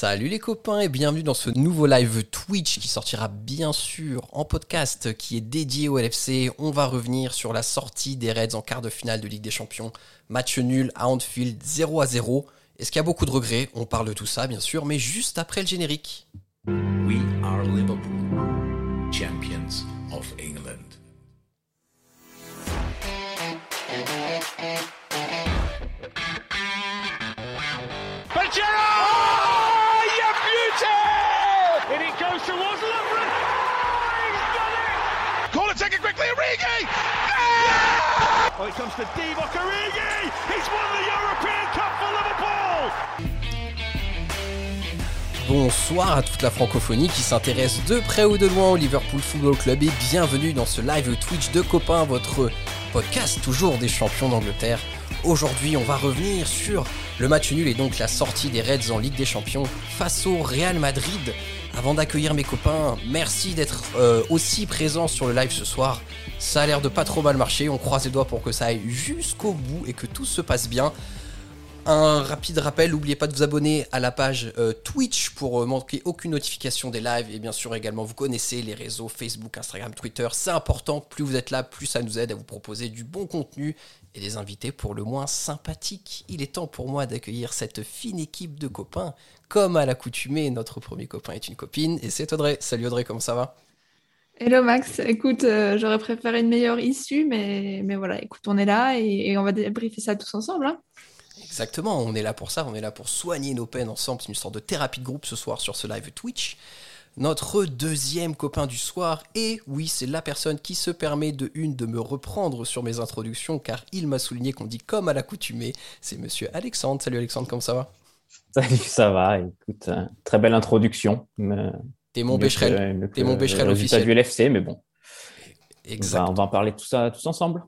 Salut les copains et bienvenue dans ce nouveau live Twitch qui sortira bien sûr en podcast qui est dédié au LFC. On va revenir sur la sortie des Reds en quart de finale de Ligue des Champions. Match nul à Anfield 0 à 0. Est-ce qu'il y a beaucoup de regrets? On parle de tout ça bien sûr, mais juste après le générique. We are Liverpool, champions taken quickly, Origi! Oh, it comes to Divock Origi! He's won the European Cup for Liverpool! Bonsoir à toute la francophonie qui s'intéresse de près ou de loin au Liverpool Football Club et bienvenue dans ce live Twitch de copains, votre podcast toujours des champions d'Angleterre. Aujourd'hui, on va revenir sur le match nul et donc la sortie des Reds en Ligue des Champions face au Real Madrid. Avant d'accueillir mes copains, merci d'être euh, aussi présents sur le live ce soir. Ça a l'air de pas trop mal marcher, on croise les doigts pour que ça aille jusqu'au bout et que tout se passe bien. Un rapide rappel, n'oubliez pas de vous abonner à la page euh, Twitch pour euh, manquer aucune notification des lives et bien sûr également vous connaissez les réseaux Facebook, Instagram, Twitter. C'est important, plus vous êtes là, plus ça nous aide à vous proposer du bon contenu et des invités pour le moins sympathiques. Il est temps pour moi d'accueillir cette fine équipe de copains. Comme à l'accoutumée, notre premier copain est une copine et c'est Audrey. Salut Audrey, comment ça va? Hello Max, écoute, euh, j'aurais préféré une meilleure issue, mais, mais voilà, écoute, on est là et, et on va débriefer ça tous ensemble. Hein. Exactement, on est là pour ça, on est là pour soigner nos peines ensemble. C'est une sorte de thérapie de groupe ce soir sur ce live Twitch. Notre deuxième copain du soir, et oui, c'est la personne qui se permet de une de me reprendre sur mes introductions, car il m'a souligné qu'on dit comme à l'accoutumée, c'est monsieur Alexandre. Salut Alexandre, comment ça va? Salut, ça va. Écoute, euh, très belle introduction. mais- T'es mon que- mieux t'es mon résultat officiel. du LFC, mais bon, on Exact. va, on va en parler tout ça tous ensemble.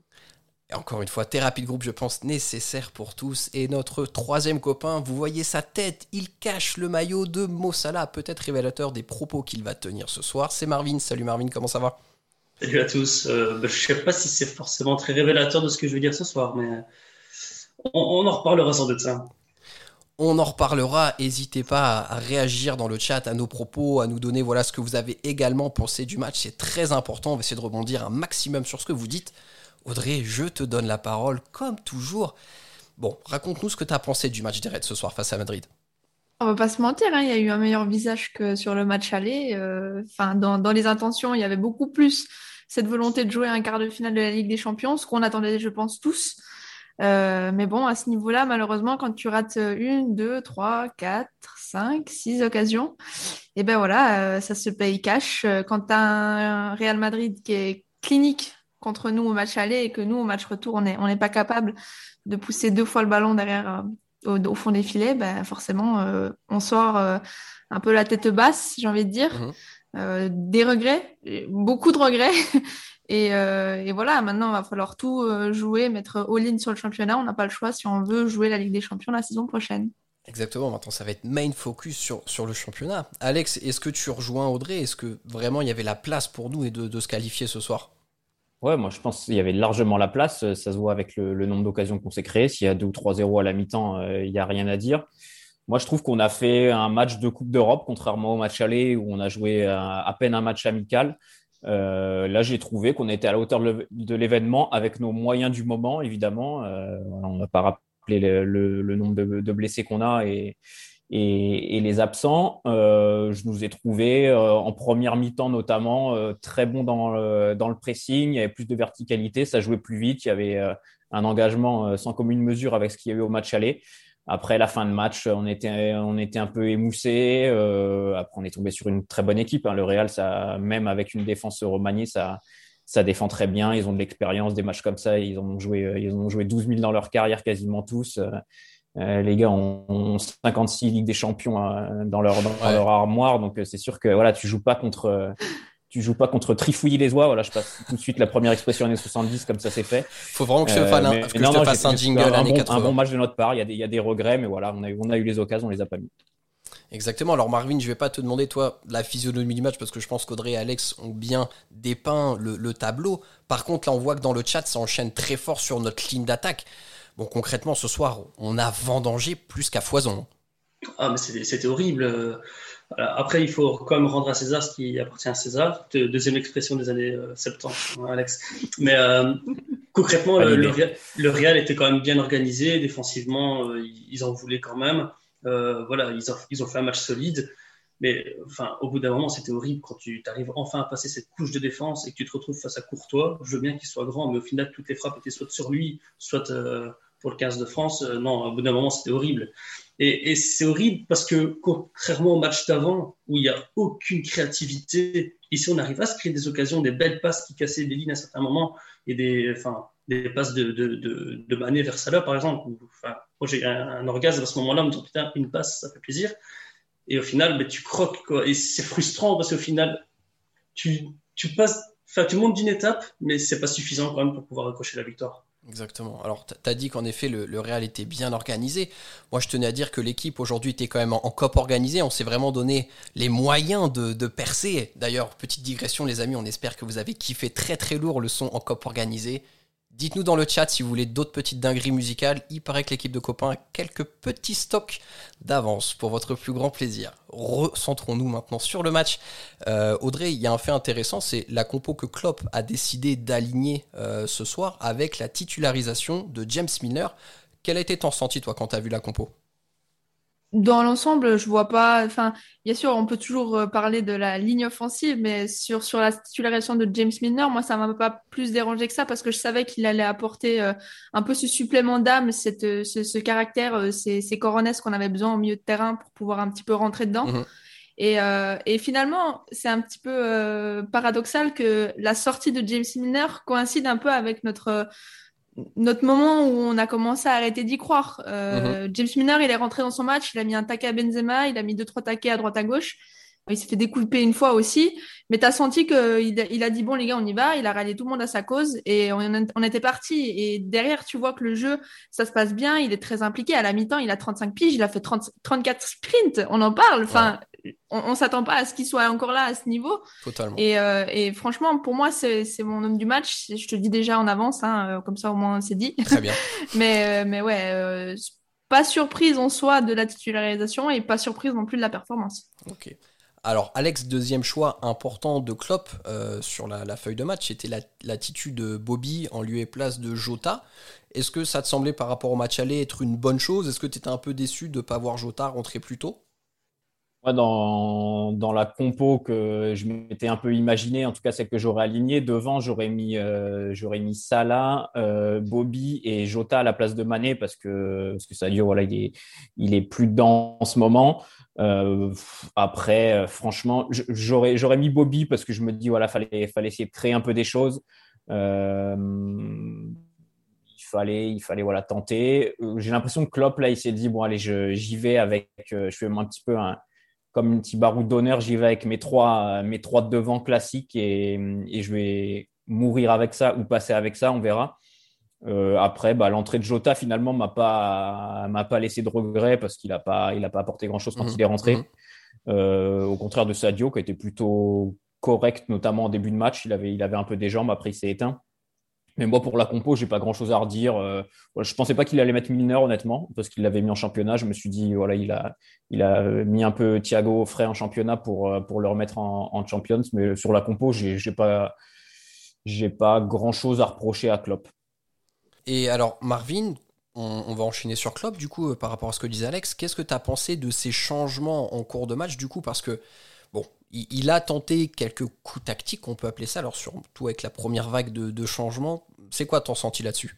Encore une fois, thérapie de groupe, je pense, nécessaire pour tous. Et notre troisième copain, vous voyez sa tête, il cache le maillot de Mossala, peut-être révélateur des propos qu'il va tenir ce soir. C'est Marvin. Salut Marvin, comment ça va? Salut à tous. Euh, bah, je sais pas si c'est forcément très révélateur de ce que je veux dire ce soir, mais on, on en reparlera sans doute ça. On en reparlera, n'hésitez pas à réagir dans le chat à nos propos, à nous donner voilà ce que vous avez également pensé du match, c'est très important, on va essayer de rebondir un maximum sur ce que vous dites. Audrey, je te donne la parole comme toujours. Bon, raconte-nous ce que tu as pensé du match des Reds ce soir face à Madrid. On va pas se mentir, hein, il y a eu un meilleur visage que sur le match aller. euh, Enfin, dans, les intentions, il y avait beaucoup plus cette volonté de jouer un quart de finale de la Ligue des Champions, ce qu'on attendait, je pense, tous. Euh, mais bon, à ce niveau-là, malheureusement, quand tu rates une, deux, trois, quatre, cinq, six occasions, et ben voilà, euh, ça se paye cash. Quand tu as un Real Madrid qui est clinique contre nous au match aller et que nous, au match retour, on n'est on pas capable de pousser deux fois le ballon derrière euh, au, au fond des filets, ben forcément, euh, on sort euh, un peu la tête basse, j'ai envie de dire. Mhm. Des regrets, beaucoup de regrets. Et, et voilà, maintenant, il va falloir tout jouer, mettre all-in sur le championnat. On n'a pas le choix si on veut jouer la Ligue des Champions la saison prochaine. Exactement, maintenant ça va être main focus sur, sur le championnat. Alex, est-ce que tu rejoins Audrey? Est-ce que vraiment il y avait la place pour nous et de, de se qualifier ce soir? Ouais, moi je pense qu'il y avait largement la place. euh, Ça se voit avec le, nombre d'occasions qu'on s'est créé. S'il y a 2 ou 3-0 à la mi-temps, euh, il n'y a rien à dire. Moi, je trouve qu'on a fait un match de Coupe d'Europe, contrairement au match aller où on a joué euh, à peine un match amical. Là, j'ai trouvé qu'on était à la hauteur de l'événement avec nos moyens du moment, évidemment. On ne va pas le- le nombre de, de blessés qu'on a et, et, et les absents. Euh, je nous ai trouvé euh, en première mi-temps notamment euh, très bon dans le, dans le pressing. Il y avait plus de verticalité, ça jouait plus vite. Il y avait euh, un engagement euh, sans commune mesure avec ce qu'il y avait au match aller. Après la fin de match, on était, on était un peu émoussé. Euh, après, on est tombé sur une très bonne équipe. hein. Le Real, ça, même avec une défense remaniée, ça, ça défend très bien. Ils ont de l'expérience, des matchs comme ça. Ils ont joué, ils ont joué 12 000 dans leur carrière, quasiment tous. Euh, les gars ont, ont 56 Ligues des Champions euh, dans leur, dans Ouais. leur armoire. Donc, euh, c'est sûr que voilà, tu joues pas contre, tu joues pas contre trifouiller les oies. Voilà, je passe tout de suite la première expression années 70, comme ça c'est fait. Faut vraiment que je Euh, fasse un- mais- que non, je te non, fasse j'ai- un j'ai jingle un années bon, 80. un bon match de notre part. Il y a des, il y a des regrets, mais voilà, on a, eu- on a eu les occasions, on les a pas mis. Exactement. Alors Marvin, je vais pas te demander toi la physionomie du match parce que je pense qu'Audrey et Alex ont bien dépeint le, le tableau. Par contre, là, on voit que dans le chat, ça enchaîne très fort sur notre ligne d'attaque. Bon, concrètement, ce soir, on a vendangé plus qu'à foison. Ah, mais c'était horrible. Après, il faut quand même rendre à César ce qui appartient à César. Deuxième expression des années 70, hein, Alex. Mais concrètement, le, Real, était quand même bien organisé. Défensivement, ils en voulaient quand même. voilà, ils ont, ils ont fait un match solide. Mais enfin, au bout d'un moment, c'était horrible quand tu arrives enfin à passer cette couche de défense et que tu te retrouves face à Courtois. Je veux bien qu'il soit grand, mais au final, toutes les frappes étaient soit sur lui, soit euh, pour le 15 de France. Euh, non, au bout d'un moment, c'était horrible. Et, c'est horrible parce que, contrairement au match d'avant, où il n'y a aucune créativité, ici, on arrive à se créer des occasions, des belles passes qui cassaient des lignes à certains moments, et des, passes de, de, Mané vers Salah, par exemple. enfin, moi, j'ai un, un, orgasme à ce moment-là, en me disant, putain, une passe, ça fait plaisir. Et au final, ben, tu croques, quoi. Et c'est frustrant parce qu'au final, tu, tu passes, tu montes d'une étape, mais c'est pas suffisant quand même pour pouvoir accrocher la victoire. Exactement. Alors, tu as dit qu'en effet, le, Real était bien organisé. Moi, je tenais à dire que l'équipe aujourd'hui était quand même en, COP organisée. On s'est vraiment donné les moyens de, de percer. D'ailleurs, petite digression, les amis, on espère que vous avez kiffé très très lourd le son en COP organisé. Dites-nous dans le chat si vous voulez d'autres petites dingueries musicales. Il paraît que l'équipe de copains a quelques petits stocks d'avance pour votre plus grand plaisir. Recentrons-nous maintenant sur le match. Euh, Audrey, il y a un fait intéressant, c'est la compo que Klopp a décidé d'aligner euh, ce soir avec la titularisation de James Milner. Quel a été ton ressenti, toi, quand tu as vu la compo? Dans l'ensemble, je vois pas. Enfin, bien sûr, on peut toujours euh, parler de la ligne offensive, mais sur, sur la titularisation de James Milner, moi, ça m'a pas plus dérangé que ça parce que je savais qu'il allait apporter euh, un peu ce supplément d'âme, cette, euh, ce, ce caractère, ces, ces coronesses qu'on avait besoin au milieu de terrain pour pouvoir un petit peu rentrer dedans. Mhm. Et, euh, et, finalement, c'est un petit peu euh, paradoxal que la sortie de James Milner coïncide un peu avec notre notre moment où on a commencé à arrêter d'y croire. Euh, mhm. James Milner, il est rentré dans son match, il a mis un taquet à Benzema, il a mis deux trois taquets à droite à gauche. Il s'est fait découper une fois aussi, mais tu as senti qu'il il a dit bon les gars on y va, il a rallié tout le monde à sa cause et on, on était parti. Et derrière tu vois que le jeu ça se passe bien, il est très impliqué. À la mi-temps il a 35 piges, il a fait 30, 34 sprints, on en parle. Enfin on, on s'attend pas à ce qu'il soit encore là à ce niveau. Totalement. Et, euh, et franchement, pour moi, c'est mon homme du match. Je te dis déjà en avance, hein, euh, comme ça au moins c'est dit. Très bien. mais, euh, mais ouais, euh, pas surprise en soi de la titularisation et pas surprise non plus de la performance. Ok. Alors, Alex, deuxième choix important de Klopp sur la, la, feuille de match, c'était l'attitude de Bobby en lieu et place de Jota. Est-ce que ça te semblait par rapport au match aller être une bonne chose? Est-ce que tu étais un peu déçu de ne pas voir Jota rentrer plus tôt? Moi, dans, dans la compo que je m'étais un peu imaginé, en tout cas celle que j'aurais alignée, devant, j'aurais mis, euh, j'aurais mis Salah, euh, Bobby et Jota à la place de Mané parce que, parce que Sadio, voilà, il est, il est plus dedans en ce moment. Euh, après, euh, franchement, j'aurais, j'aurais mis Bobby parce que je me dis, voilà, fallait, fallait essayer de créer un peu des choses. Euh, il fallait, il fallait voilà, tenter. J'ai l'impression que Klopp, là, il s'est dit, bon, allez, j'y vais avec, je fais un petit peu un comme une petite baroud d'honneur, j'y vais avec mes trois, mes trois devant classiques et, et, je vais mourir avec ça ou passer avec ça, on verra. Euh, après, bah, l'entrée de Jota finalement m'a pas m'a pas laissé de regret parce qu'il a pas il a pas apporté grand chose quand mmh. il est rentré. Mmh. Euh, au contraire de Sadio qui a été plutôt correct, notamment en début de match, il avait il avait un peu des jambes, après il s'est éteint. Mais moi, pour la compo, j'ai pas grand chose à redire. Euh, je pensais pas qu'il allait mettre Milner, honnêtement, parce qu'il l'avait mis en championnat. Je me suis dit, voilà, il a, il a mis un peu Thiago frais en championnat pour, euh, pour le remettre en, en Champions. Mais sur la compo, j'ai, j'ai pas, j'ai pas grand chose à reprocher à Klopp. Et alors, Marvin, on, va enchaîner sur Klopp, du coup, euh, par rapport à ce que disait Alex. Qu'est-ce que tu as pensé de ces changements en cours de match, du coup, parce que Il, a tenté quelques coups tactiques, on peut appeler ça, alors surtout avec la première vague de, de changements. C'est quoi ton senti là-dessus?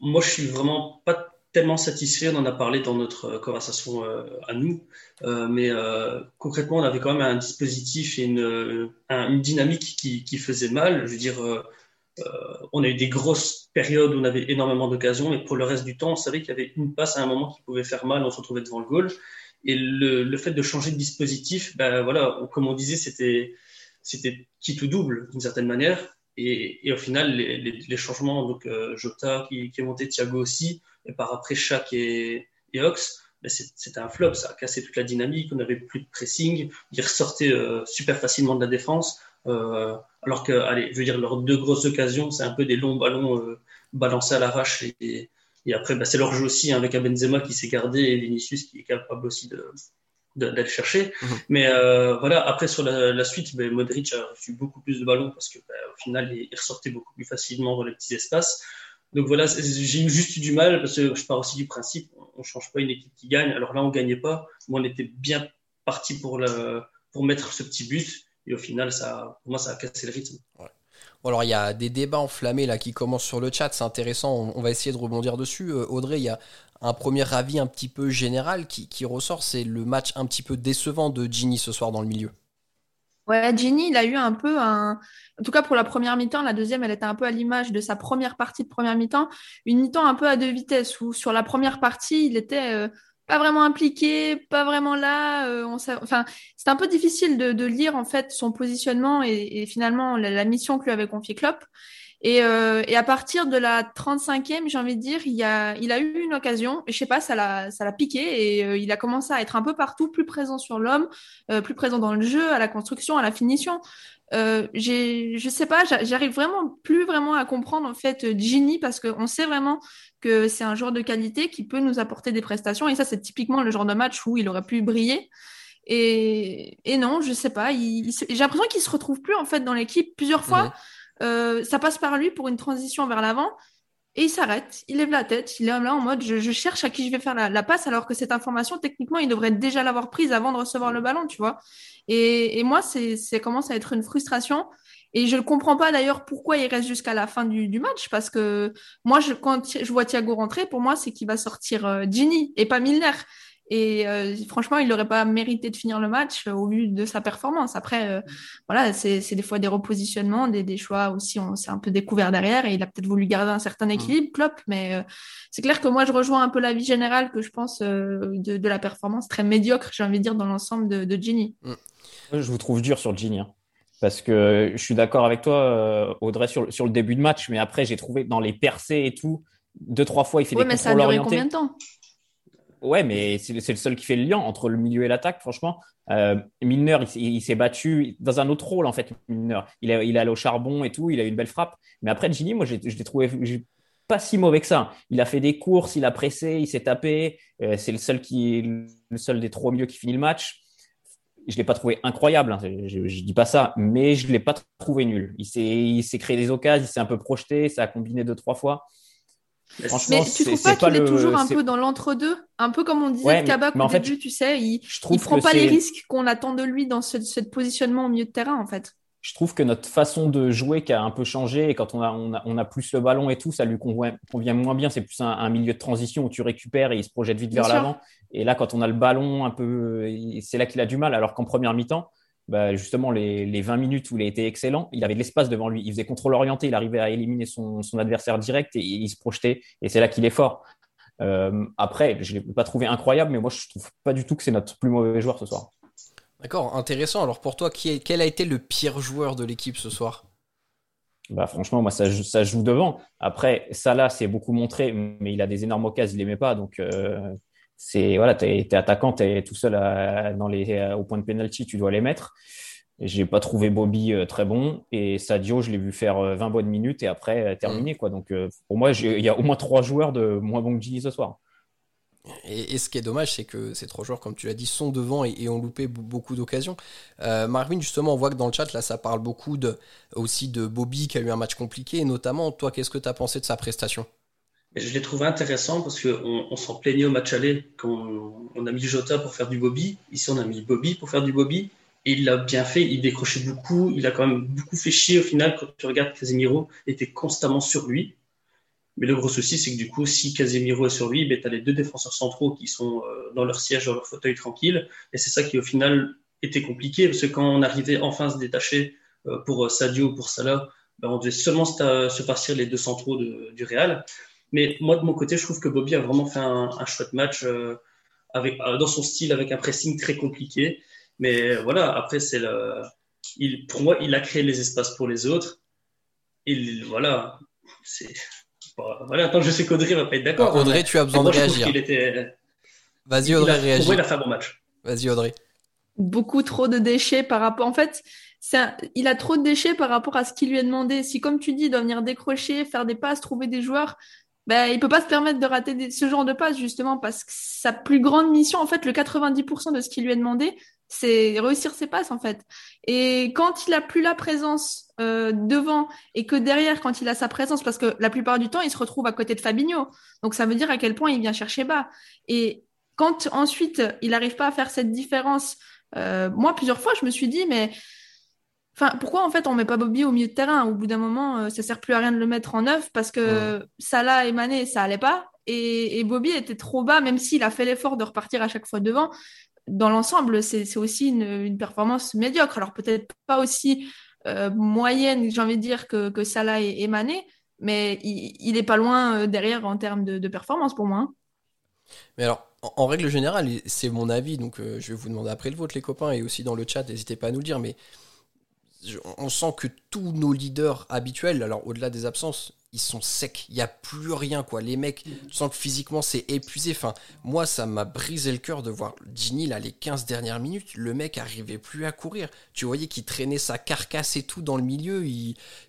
Moi, je suis vraiment pas tellement satisfait. On en a parlé dans notre conversation euh, à nous, euh, mais euh, concrètement, on avait quand même un dispositif et une, dynamique qui, qui, faisait mal. Je veux dire, on a eu des grosses périodes où on avait énormément d'occasions, mais pour le reste du temps, on savait qu'il y avait une passe à un moment qui pouvait faire mal. On se retrouvait devant le goal. Et le, le, fait de changer de dispositif, ben voilà, comme on disait, c'était c'était qui tout double d'une certaine manière. Et, et, au final, les, les, les changements, donc euh, Jota qui, qui, est monté, Thiago aussi, et par après Shaq et, et Ox, ben c'était un flop, ça a cassé toute la dynamique, on n'avait plus de pressing, ils ressortaient euh, super facilement de la défense, euh, alors que, allez, je veux dire, leurs deux grosses occasions, c'est un peu des longs ballons euh, balancés à l'arrache et, Et après, bah, c'est leur jeu aussi, hein, avec un Benzema qui s'est gardé et Vinicius qui est capable aussi de d'aller chercher. Mhm. Mais euh, voilà, après sur la, la suite, ben, Modric a reçu beaucoup plus de ballons parce que ben, au final, il, ressortait beaucoup plus facilement dans les petits espaces. Donc voilà, j'ai juste eu du mal parce que je pars aussi du principe, on change pas une équipe qui gagne. Alors là, on gagnait pas, mais on était bien parti pour le, pour mettre ce petit but. Et au final, ça, pour moi, ça a cassé le rythme. Ouais. Alors il y a des débats enflammés là qui commencent sur le chat, c'est intéressant, on, va essayer de rebondir dessus. Euh, Audrey, il y a un premier avis un petit peu général qui, qui ressort, c'est le match un petit peu décevant de Ginny ce soir dans le milieu. Ouais, Ginny, il a eu un peu un. En tout cas, pour la première mi-temps, la deuxième, elle était un peu à l'image de sa première partie de première mi-temps. Une mi-temps un peu à deux vitesses, où sur la première partie, il était euh, pas vraiment impliqué, pas vraiment là. Euh, on Enfin, c'est un peu difficile de, de, lire en fait son positionnement et, et finalement la, la, mission que lui avait confiée Klopp. Et, euh, et, à partir de la 35e, j'ai envie de dire, il, a, il a eu une occasion, et je sais pas, ça l'a, piqué, et euh, il a commencé à être un peu partout, plus présent sur l'homme, euh, plus présent dans le jeu, à la construction, à la finition. Euh, je sais pas, j'arrive vraiment plus vraiment à comprendre en fait Ginny parce qu'on sait vraiment que c'est un joueur de qualité qui peut nous apporter des prestations, et ça c'est typiquement le genre de match où il aurait pu briller. Et, et non, je sais pas, j'ai l'impression qu'il se retrouve plus en fait dans l'équipe plusieurs fois. Euh, ça passe par lui pour une transition vers l'avant. Et il s'arrête, il lève la tête, il est là en mode je, cherche à qui je vais faire la, passe, alors que cette information, techniquement, il devrait déjà l'avoir prise avant de recevoir le ballon, tu vois. Et, moi, c'est commence à être une frustration. Et je ne comprends pas d'ailleurs pourquoi il reste jusqu'à la fin du, match, parce que moi, je, quand je vois Thiago rentrer, pour moi, c'est qu'il va sortir euh, Ginny et pas Milner. Et euh, franchement, il n'aurait pas mérité de finir le match euh, au vu de sa performance. Après, euh, voilà, c'est des fois des repositionnements, des, des choix aussi. On s'est un peu découvert derrière et il a peut-être voulu garder un certain mm. équilibre, Klopp. Mais c'est clair que moi, je rejoins un peu l'avis général que je pense de, de, la performance très médiocre, j'ai envie de dire, dans l'ensemble de, de Ginny. Mm. Je vous trouve dur sur Ginny. Hein. Parce que je suis d'accord avec toi, Audrey, sur, sur le début de match, mais après, j'ai trouvé dans les percées et tout, deux, trois fois, il fait des mais ça a duré combien de temps? Ouais, mais c'est le seul qui fait le lien entre le milieu et l'attaque, franchement. Euh, Milner, il, s'est battu dans un autre rôle, en fait, Milner. Il, est, il est allé au charbon et tout, il a eu une belle frappe. Mais après, Gini, moi, je l'ai trouvé pas si mauvais que ça. Il a fait des courses, il a pressé, il s'est tapé. Euh, c'est le seul qui, le seul des trois milieux qui finit le match. Je l'ai pas trouvé incroyable, hein, je, je, dis pas ça, mais je l'ai pas trouvé nul. Il s'est créé des occasions, il s'est un peu projeté, ça a combiné deux trois fois. Mais tu trouves pas qu'il est, toujours un peu dans l'entre-deux? Un peu comme on disait de Kabak au début, tu sais, il, il prend pas les risques qu'on attend de lui dans ce, positionnement au milieu de terrain, en fait. Je trouve que notre façon de jouer qui a un peu changé et quand on a, on a, plus le ballon et tout, ça lui convient, convient moins bien. C'est plus un, milieu de transition où tu récupères et il se projette vite vers l'avant. Et là, quand on a le ballon un peu, c'est là qu'il a du mal. Alors qu'en première mi-temps, bah, justement les, les, 20 minutes où il a été excellent, il avait de l'espace devant lui. Il faisait contrôle orienté, il arrivait à éliminer son, son adversaire direct et il se projetait. Et c'est là qu'il est fort. Euh, après, je ne l'ai pas trouvé incroyable, mais moi je trouve pas du tout que c'est notre plus mauvais joueur ce soir. D'accord, intéressant. Alors pour toi, qui est, quel a été le pire joueur de l'équipe ce soir? Bah franchement, moi, ça, ça joue devant. Après, Salah, c'est beaucoup montré, mais il a des énormes occasions, il les met pas. Donc, euh, c'est voilà, tu es, attaquant, tu es tout seul dans les, au point de penalty, tu dois les mettre. J'ai pas trouvé Bobby euh, très bon et Sadio, je l'ai vu faire 20 euh, bonnes minutes et après euh, terminer. Quoi. Donc pour moi, il y a au moins trois joueurs de moins bons que Gini ce soir. Et, ce qui est dommage, c'est que ces trois joueurs, comme tu l'as dit, sont devant et, ont loupé beaucoup d'occasions. Marvin, justement, on voit que dans le chat, là, ça parle beaucoup de, aussi de Bobby qui a eu un match compliqué. Et notamment, toi, qu'est-ce que tu as pensé de sa prestation? Je l'ai trouvé intéressant parce qu'on on, s'en plaignait au match aller quand on, a mis Jota pour faire du Bobby. Ici, on a mis Bobby pour faire du Bobby. Et il l'a bien fait, il décrochait beaucoup, il a quand même beaucoup fait chier au final quand tu regardes Casemiro, était constamment sur lui. Mais le gros souci, c'est que du coup, si Casemiro est sur lui, ben, tu as les deux défenseurs centraux qui sont euh, dans leur siège, dans leur fauteuil tranquille. Et c'est ça qui, au final, était compliqué, parce que quand on arrivait enfin à se détacher euh, pour Sadio ou pour Salah, ben, on devait seulement se, passer les deux centraux du Real. Mais moi, de mon côté, je trouve que Bobby a vraiment fait un, un chouette match euh, avec, euh, dans son style, avec un pressing très compliqué. Mais voilà, après, c'est le, il, pour moi, il a créé les espaces pour les autres. Il, voilà, c'est, voilà, attends, je sais qu'Audrey va pas être d'accord. Ah, Audrey, hein, tu as besoin de réagir. Vas-y, Audrey, réagis. Pour moi, il a fait un bon match. Vas-y, Audrey. Beaucoup trop de déchets par rapport. En fait, un... il a trop de déchets par rapport à ce qu'il lui est demandé. Si, comme tu dis, il doit venir décrocher, faire des passes, trouver des joueurs, ben, il peut pas se permettre de rater ce genre de passe justement parce que sa plus grande mission, en fait, le 90% de ce qui lui est demandé, c'est réussir ses passes en fait. Et quand il a plus la présence euh, devant et que derrière, quand il a sa présence, parce que la plupart du temps, il se retrouve à côté de Fabinho, donc ça veut dire à quel point il vient chercher bas. Et quand ensuite il n'arrive pas à faire cette différence, euh, moi plusieurs fois, je me suis dit mais Enfin, pourquoi en fait on met pas Bobby au milieu de terrain? Au bout d'un moment, euh, ça sert plus à rien de le mettre en neuf parce que Salah et Mané, ça allait pas. Et, Bobby était trop bas, même s'il a fait l'effort de repartir à chaque fois devant. Dans l'ensemble, c'est aussi une, performance médiocre. Alors peut-être pas aussi euh, moyenne, j'ai envie de dire, que, que Salah et, Mané, mais il, est pas loin euh, derrière en termes de, performance pour moi. Hein. Mais alors, en, règle générale, c'est mon avis, donc je vais vous demander après le vôtre, les copains, et aussi dans le chat, n'hésitez pas à nous le dire, mais on sent que tous nos leaders habituels, alors au-delà des absences, ils sont secs. Il n'y a plus rien, quoi. Les mecs, tu sens que physiquement, c'est épuisé. Enfin, moi, ça m'a brisé le cœur de voir Ginny, là, les 15 dernières minutes. Le mec arrivait plus à courir. Tu voyais qu'il traînait sa carcasse et tout dans le milieu.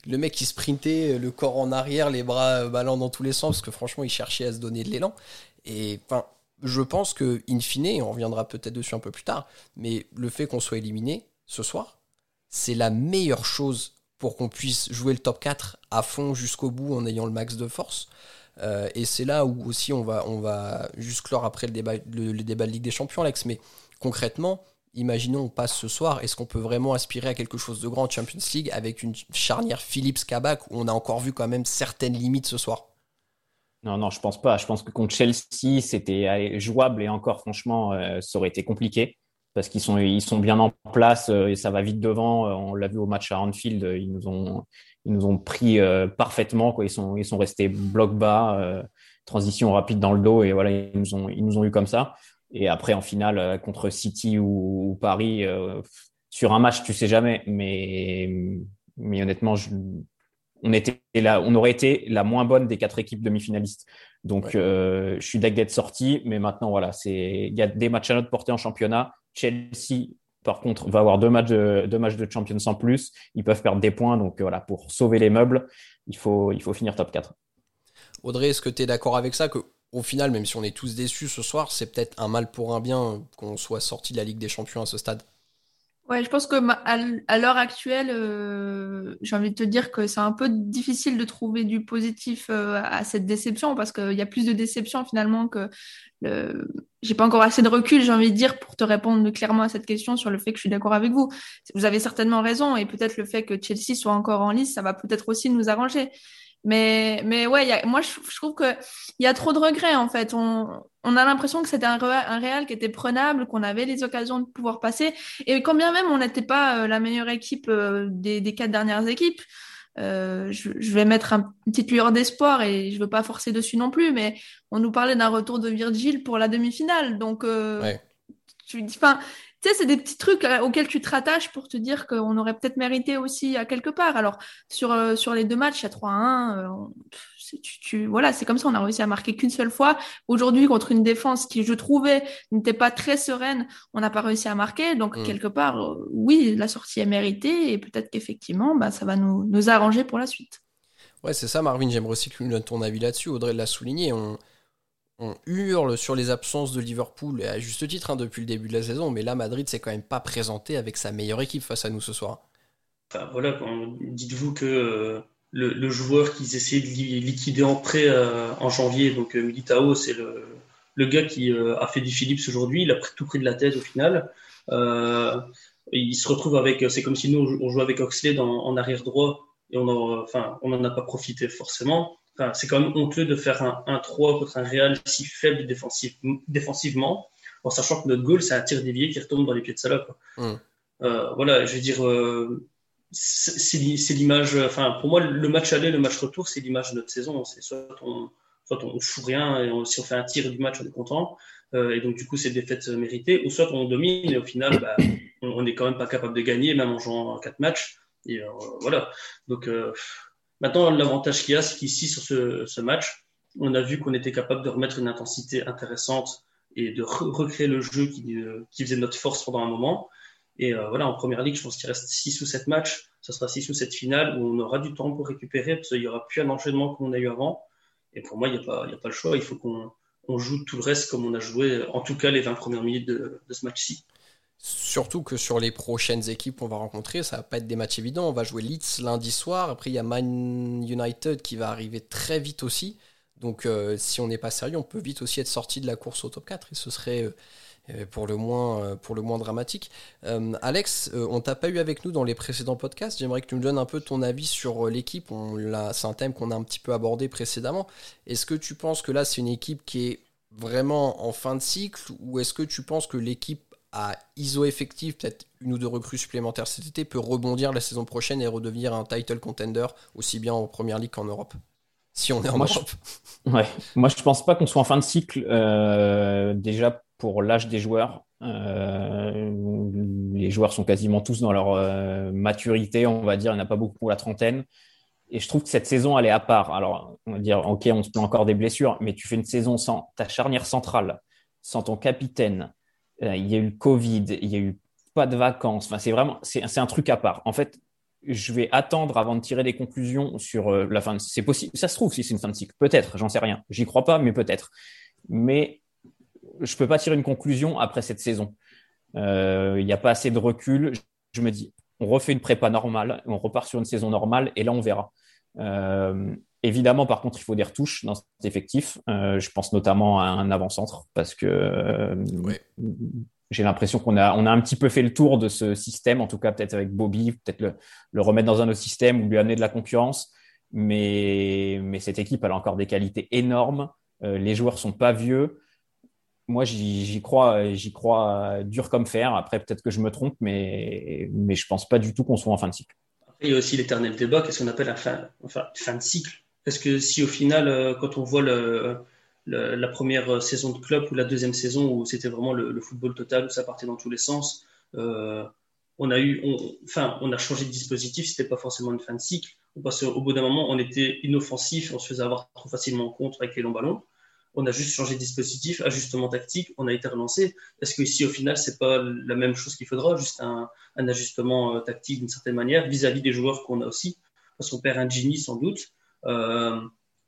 Le mec, il sprintait, le corps en arrière, les bras ballant dans tous les sens, parce que franchement, il cherchait à se donner de l'élan. Et enfin, je pense que, in fine, on reviendra peut-être dessus un peu plus tard, mais le fait qu'on soit éliminé ce soir, c'est la meilleure chose pour qu'on puisse jouer le top 4 à fond jusqu'au bout en ayant le max de force. Euh, et c'est là où aussi on va, on va juste clore après le débat, le, de Ligue des Champions, Alex. Mais concrètement, imaginons on passe ce soir, est-ce qu'on peut vraiment aspirer à quelque chose de grand en Champions League avec une charnière Philips-Kabak où on a encore vu quand même certaines limites ce soir? Non, non, je pense pas. Je pense que contre Chelsea, c'était jouable et encore, franchement, euh, ça aurait été compliqué parce qu'ils sont, ils sont bien en place euh, et ça va vite devant. Euh, on l'a vu au match à Anfield, ils nous ont, ils nous ont pris euh, parfaitement. Quoi. Ils, sont, ils sont restés bloc bas, transition rapide dans le dos et voilà, ils nous ont, ils nous ont eu comme ça. Et après, en finale, contre City ou, sur Paris, sur un match, tu sais jamais. Mais, mais honnêtement, je, on était là, on aurait été la moins bonne des quatre équipes demi-finalistes. Donc, je suis d'accord d'être sorti, mais maintenant, voilà, c'est, il y a des matchs à notre portée en championnat. Chelsea, par contre, va avoir deux matchs de, deux matchs de Champions en plus. Ils peuvent perdre des points. Donc voilà, pour sauver les meubles, il faut, il faut finir top 4. Audrey, est-ce que tu es d'accord avec ça que au final, même si on est tous déçus ce soir, c'est peut-être un mal pour un bien qu'on soit sorti de la Ligue des Champions à ce stade? Ouais, je pense que à l'heure actuelle, euh, j'ai envie de te dire que c'est un peu difficile de trouver du positif euh, à cette déception parce qu'il y a plus de déception finalement que le... j'ai pas encore assez de recul, j'ai envie de dire, pour te répondre clairement à cette question sur le fait que je suis d'accord avec vous. Vous avez certainement raison et peut-être le fait que Chelsea soit encore en lice, ça va peut-être aussi nous arranger. Mais, mais ouais, moi, je, trouve qu'il y a trop de regrets, en fait. On, on a l'impression que c'était un, un Real qui était prenable, qu'on avait les occasions de pouvoir passer. Et quand bien même on n'était pas euh, la meilleure équipe euh, des, des quatre dernières équipes, euh, je, je, vais mettre un, une petite lueur d'espoir et je veux pas forcer dessus non plus, mais on nous parlait d'un retour de Virgile pour la demi-finale. Donc, euh, ouais. tu dis, enfin, tu sais, c'est des petits trucs euh, auxquels tu te rattaches pour te dire qu'on aurait peut-être mérité aussi à quelque part. Alors, sur, euh, sur les deux matchs, a 3-1. Euh, tu, tu, voilà, c'est comme ça, on a réussi à marquer qu'une seule fois. Aujourd'hui, contre une défense qui, je trouvais, n'était pas très sereine, on n'a pas réussi à marquer. Donc, mm. quelque part, oui, la sortie est méritée et peut-être qu'effectivement, bah, ça va nous, nous arranger pour la suite. Ouais, c'est ça, Marvin. J'aimerais aussi que ton avis là-dessus. Audrey l'a souligné. On on hurle sur les absences de Liverpool, et à juste titre hein, depuis le début de la saison, mais là, Madrid s'est quand même pas présenté avec sa meilleure équipe face à nous ce soir. Enfin, voilà, dites-vous que euh, le, joueur qu'ils essayaient de liquider en prêt euh, en janvier, donc euh, Militao, c'est le, le, gars qui a fait du Philips aujourd'hui, il a tout pris de la tête au final. il se retrouve avec, c'est comme si nous on jouait avec Oxlade en, arrière droit et on en, enfin, on n'en a pas profité forcément c'est quand même honteux de faire un 1-3 contre un Real si faible défensif, défensivement, en sachant que notre goal, c'est un tir dévié qui retombe dans les pieds de Salah. Hum. Euh, voilà, je veux dire, euh, c'est l'image. Enfin, pour moi, le match aller, le match retour, c'est l'image de notre saison. C'est soit on, on fout rien et si on fait un tir du match, on est content. Euh, et donc, du coup, c'est défaite méritée. Ou soit on domine et au final, bah, on n'est quand même pas capable de gagner, même en jouant quatre matchs. Et voilà. Donc, Maintenant, l'avantage qu'il y a, c'est qu'ici, sur ce, match, on a vu qu'on était capable de remettre une intensité intéressante et de recréer le jeu euh, qui, faisait notre force pendant un moment. Et euh, voilà, en première ligue, je pense qu'il reste 6 ou 7 matchs. Ce sera 6 ou 7 finales où on aura du temps pour récupérer parce qu'il n'y aura plus un enchaînement qu'on a eu avant. Et pour moi, il n'y a, pas, a pas le choix. Il faut qu'on joue tout le reste comme on a joué, en tout cas les 20 premières minutes de, ce match-ci. Surtout que sur les prochaines équipes qu'on va rencontrer, ça va pas être des matchs évidents. On va jouer Leeds lundi soir. Après, il y a Man United qui va arriver très vite aussi. Donc, euh, si on n'est pas sérieux, on peut vite aussi être sorti de la course au top 4. Et ce serait euh, pour le moins, euh, pour le moins dramatique. Euh, Alex, on t'a pas eu avec nous dans les précédents podcasts. J'aimerais que tu nous donnes un peu ton avis sur l'équipe. C'est un thème qu'on a un petit peu abordé précédemment. Est-ce que tu penses que là, c'est une équipe qui est vraiment en fin de cycle ou est-ce que tu penses que l'équipe à ISO effectif, peut-être une ou deux recrues supplémentaires cet été, peut rebondir la saison prochaine et redevenir un title contender aussi bien en première ligue qu'en Europe si on est en Europe? ouais. Moi, je pense pas qu'on soit en fin de cycle. déjà pour l'âge des joueurs. Euh, les joueurs sont quasiment tous dans leur euh, maturité, on va dire. Il n'y en a pas beaucoup pour la trentaine. Et je trouve que cette saison, elle est à part. Alors, on va dire, OK, on se plaint encore des blessures, mais tu fais une saison sans ta charnière centrale, sans ton capitaine. Euh, il y a eu le Covid, il y a eu pas de vacances. Enfin, c'est vraiment, c'est un truc à part. En fait, je vais attendre avant de tirer des conclusions sur la fin. C'est possible. Ça se trouve si c'est une fin de cycle. Peut-être, j'en sais rien. J'y crois pas, mais peut-être. Mais je peux pas tirer une conclusion après cette saison. Euh, il n'y a pas assez de recul. Je me dis, on refait une prépa normale, on repart sur une saison normale, et là, on verra. Euh, évidemment, par contre, il faut des retouches dans cet effectif. Euh, je pense notamment à un avant-centre, parce que j'ai l'impression qu'on a, on a un petit peu fait le tour de ce système, en tout cas peut-être avec Bobby, peut-être le, le, remettre dans un autre système ou lui amener de la concurrence. Mais, mais cette équipe, elle a encore des qualités énormes. les joueurs sont pas vieux moi, j'y crois, j'y crois dur comme fer. Après, peut-être que je me trompe, mais, mais je pense pas du tout qu'on soit en fin de cycle. Après, il y a aussi l'éternel débat, qu'est-ce qu'on appelle la fin, de cycle? Parce que si au final, euh, quand on voit la première saison de club ou la deuxième saison où c'était vraiment le, football total, où ça partait dans tous les sens, euh, on a eu, enfin, on a changé de dispositif, c'était pas forcément une fin de cycle. Parce qu'au bout d'un moment, on était inoffensif, on se faisait avoir trop facilement en contre avec les longs ballons on a juste changé de dispositif, ajustement tactique, on a été relancé. Est-ce que ici, au final, c'est pas la même chose qu'il faudra, juste un, ajustement euh, tactique d'une certaine manière vis-à-vis des joueurs qu'on a aussi Parce qu'on perd un Gini sans doute. Euh,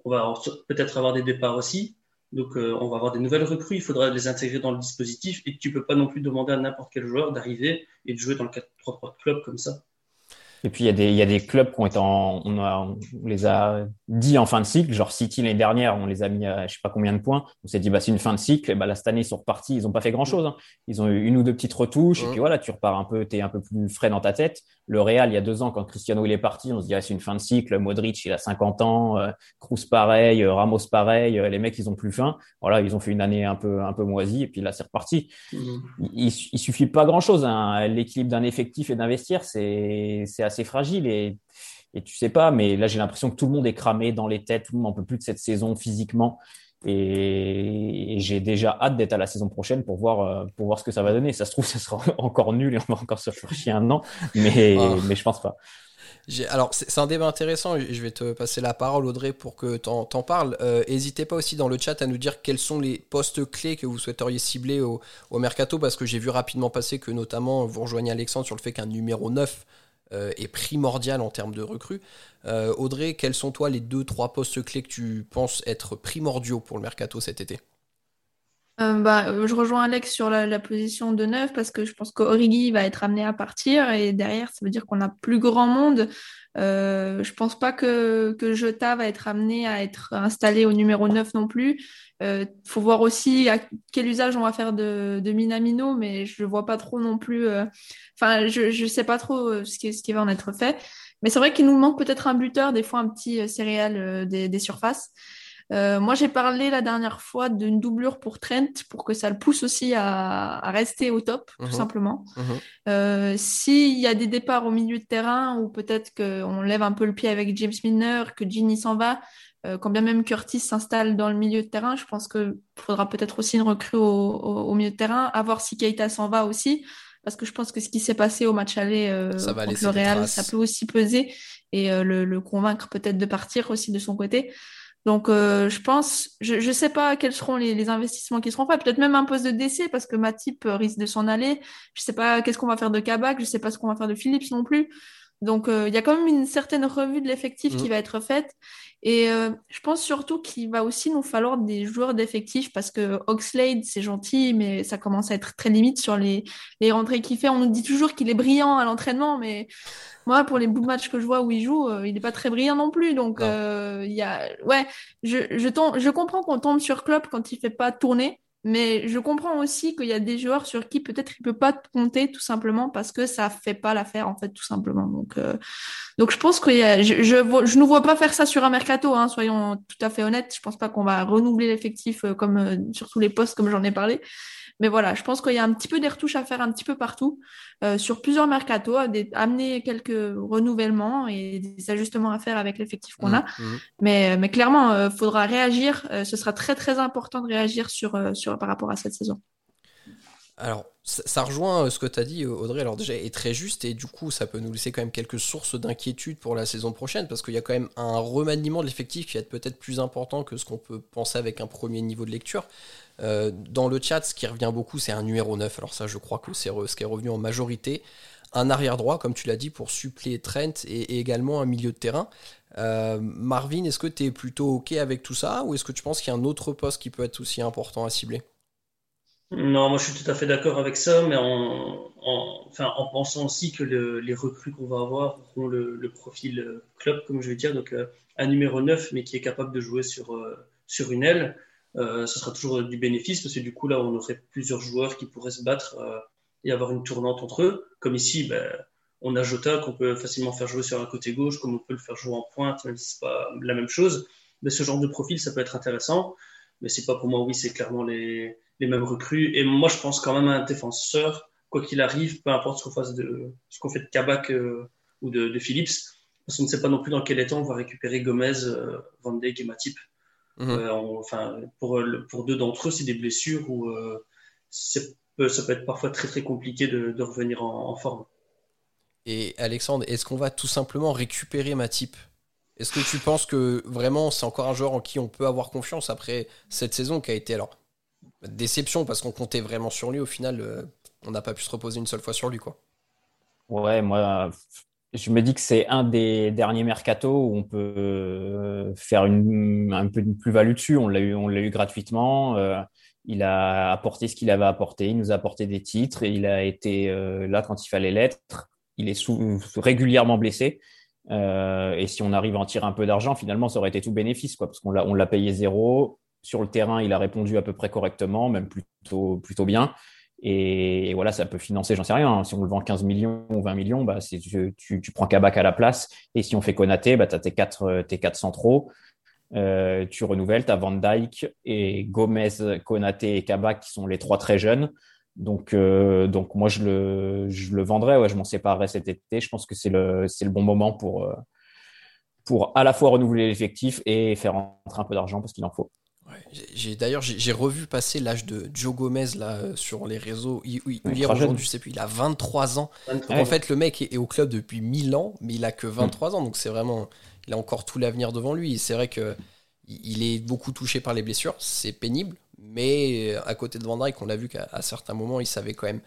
on va peut-être avoir des départs aussi. Donc, euh, on va avoir des nouvelles recrues. Il faudra les intégrer dans le dispositif. Et tu peux pas non plus demander à n'importe quel joueur d'arriver et de jouer dans le 4-3-3 club comme ça. Et puis, il y, a des, il y a des clubs qui ont été en, on, on, les a dit en fin de cycle, genre City l'année dernière, on les a mis à je sais pas combien de points. On s'est dit, bah, c'est une fin de cycle. Et bah, là, cette année, ils sont repartis. Ils n'ont pas fait grand chose. Hein. Ils ont eu une ou deux petites retouches. Et puis voilà, tu repars un peu, tu es un peu plus frais dans ta tête. Le Real, il y a deux ans, quand Cristiano il est parti, on se dit, ah, c'est une fin de cycle. Modric, il a 50 ans. Euh, Cruz pareil. Euh, Ramos pareil. Euh, les mecs, ils ont plus faim. Voilà, ils ont fait une année un peu, un peu moisie. Et puis là, c'est reparti. Mmh. Il, il, suffit pas grand chose. Hein. L'équilibre d'un effectif et d'investir, c'est, c'est assez fragile. Et et tu sais pas, mais là j'ai l'impression que tout le monde est cramé dans les têtes, tout le monde n'en peut plus de cette saison physiquement. Et, j'ai déjà hâte d'être à la saison prochaine pour voir, euh, pour voir ce que ça va donner. Ça se trouve, ça sera encore nul et on va encore se faire chier un an, mais, oh. mais je pense pas. Alors, c'est un débat intéressant. Je vais te passer la parole, Audrey, pour que tu en, parles. N'hésitez euh, pas aussi dans le chat à nous dire quels sont les postes clés que vous souhaiteriez cibler au, au mercato, parce que j'ai vu rapidement passer que notamment vous rejoignez Alexandre sur le fait qu'un numéro 9 euh, est primordial en termes de recrues. Euh, Audrey, quels sont toi les deux, trois postes clés que tu penses être primordiaux pour le mercato cet été? Euh, bah, je rejoins Alex sur la, position de neuf parce que je pense qu'Origi va être amené à partir et derrière, ça veut dire qu'on a plus grand monde. Euh, je pense pas que, que Jota va être amené à être installé au numéro 9 non plus. Euh, faut voir aussi à quel usage on va faire de, de Minamino, mais je vois pas trop non plus. Euh, enfin, je, je sais pas trop ce qui, ce qui va en être fait. Mais c'est vrai qu'il nous manque peut-être un buteur, des fois un petit céréal des, des surfaces. Euh, moi, j'ai parlé la dernière fois d'une doublure pour Trent pour que ça le pousse aussi à, rester au top, tout mhm. simplement. Mhm. Euh, s'il y a des départs au milieu de terrain ou peut-être qu'on lève un peu le pied avec James Milner, que Ginny s'en va, euh, quand bien même Curtis s'installe dans le milieu de terrain, je pense qu'il faudra peut-être aussi une recrue au, milieu de terrain, à voir si Keita s'en va aussi. Parce que je pense que ce qui s'est passé au match aller contre le Real, ça peut aussi peser et le convaincre peut-être de partir aussi de son côté. Donc, euh, je pense, je ne sais pas quels seront les, investissements qui seront faits. Peut-être même un poste de décès parce que Matip risque de s'en aller. Je ne sais pas qu'est-ce qu'on va faire de Kabak. Je ne sais pas ce qu'on va faire de Philips non plus. Donc, il y a quand même une certaine revue de l'effectif qui mm. va être faite. Et je pense surtout qu'il va aussi nous falloir des joueurs d'effectif parce que Oxlade, c'est gentil, mais ça commence à être très limite sur les, les rentrées qu'il fait. On nous dit toujours qu'il est brillant à l'entraînement, mais moi, pour les bouts de matchs que je vois où il joue, il n'est pas très brillant non plus. Donc, il y a, ouais, je, je, je comprends qu'on tombe sur Klopp quand il fait pas tourner. Mais je comprends aussi qu'il y a des joueurs sur qui peut-être il peut pas compter tout simplement parce que ça fait pas l'affaire en fait tout simplement. Donc, euh, donc je pense que je, je, je ne vois pas faire ça sur un mercato. Hein, soyons tout à fait honnêtes. Je pense pas qu'on va renouveler l'effectif euh, comme euh, sur tous les postes comme j'en ai parlé. Mais voilà, je pense qu'il y a un petit peu des retouches à faire un petit peu partout, euh, sur plusieurs mercatos, amener quelques renouvellements et des ajustements à faire avec l'effectif qu'on a. Mmh, mmh. Mais, mais clairement, il euh, faudra réagir. Euh, ce sera très très important de réagir sur, sur, par rapport à cette saison. Alors, ça, rejoint ce que tu as dit, Audrey, alors déjà, est très juste, et du coup, ça peut nous laisser quand même quelques sources d'inquiétude pour la saison prochaine, parce qu'il y a quand même un remaniement de l'effectif qui va être peut-être plus important que ce qu'on peut penser avec un premier niveau de lecture. Euh, dans le chat, ce qui revient beaucoup, c'est un numéro 9. Alors ça, je crois que c'est ce qui est revenu en majorité. Un arrière droit, comme tu l'as dit, pour suppléer Trent et, également un milieu de terrain. Euh, Marvin, est-ce que tu es plutôt OK avec tout ça ou est-ce que tu penses qu'il y a un autre poste qui peut être aussi important à cibler? Non, moi je suis tout à fait d'accord avec ça, mais en, pensant aussi que les recrues qu'on va avoir auront le, profil euh, club, comme je vais dire, donc un numéro 9, mais qui est capable de jouer sur une aile. Euh, ce sera toujours du bénéfice parce que du coup, là, on aurait plusieurs joueurs qui pourraient se battre euh, et avoir une tournante entre eux. Comme ici, ben, on a Jota qu'on peut facilement faire jouer sur un côté gauche, comme on peut le faire jouer en pointe, même si c'est pas la même chose. Mais ce genre de profil, ça peut être intéressant. Mais c'est pas pour moi, oui, c'est clairement les, les mêmes recrues. Et moi, je pense quand même à un défenseur, quoi qu'il arrive, peu importe ce qu'on fasse de, ce qu'on fait de Kabak euh, ou de, de, Phillips, parce qu'on ne sait pas non plus dans quel état on va récupérer Gomez, euh, Van Dijk et Matip. Mhm. Euh, enfin, pour, pour deux d'entre eux, c'est des blessures où euh, ça peut être parfois très très compliqué de, de revenir en, forme. Et Alexandre, est-ce qu'on va tout simplement récupérer Matip? Est-ce que tu penses que vraiment c'est encore un joueur en qui on peut avoir confiance après cette saison qui a été alors déception parce qu'on comptait vraiment sur lui au final euh, on n'a pas pu se reposer une seule fois sur lui quoi? Ouais, moi je me dis que c'est un des derniers mercato où on peut euh, faire un peu de plus-value dessus. On l'a eu, on l'a eu gratuitement. Euh, il a apporté ce qu'il avait apporté. Il nous a apporté des titres il a été euh, là quand il fallait l'être. Il est régulièrement blessé. et si on arrive à en tirer un peu d'argent, finalement, ça aurait été tout bénéfice, quoi, parce qu'on l'a, on l'a payé zéro. Sur le terrain, il a répondu à peu près correctement, même plutôt, plutôt bien. Et, voilà, ça peut financer, j'en sais rien. Hein. Si on le vend 15 millions ou 20 millions, bah, tu, tu, prends Kabak à la place. Et si on fait Konaté, bah, tu as tes quatre, euh, tes quatre centraux. Euh, tu renouvelles, tu as Van Dyke et Gomez, Konaté et Kabak qui sont les trois très jeunes. Donc, euh, donc moi, je le, je le vendrais. Ouais, je m'en séparerais cet été. Je pense que c'est le, c'est le bon moment pour, euh, pour à la fois renouveler l'effectif et faire rentrer un peu d'argent parce qu'il en faut. J'ai d'ailleurs j'ai revu passer l'âge de Joe Gomez là euh, sur les réseaux. Il, il, aujourd'hui, je sais plus, il a 23 ans. en fait, le mec est, au club depuis 1000 ans, mais il a que 23 mm. ans, donc c'est vraiment, il a encore tout l'avenir devant lui. C'est vrai que il est beaucoup touché par les blessures, c'est pénible, mais à côté de Van Dyke, on l'a vu qu'à certains moments, il savait quand même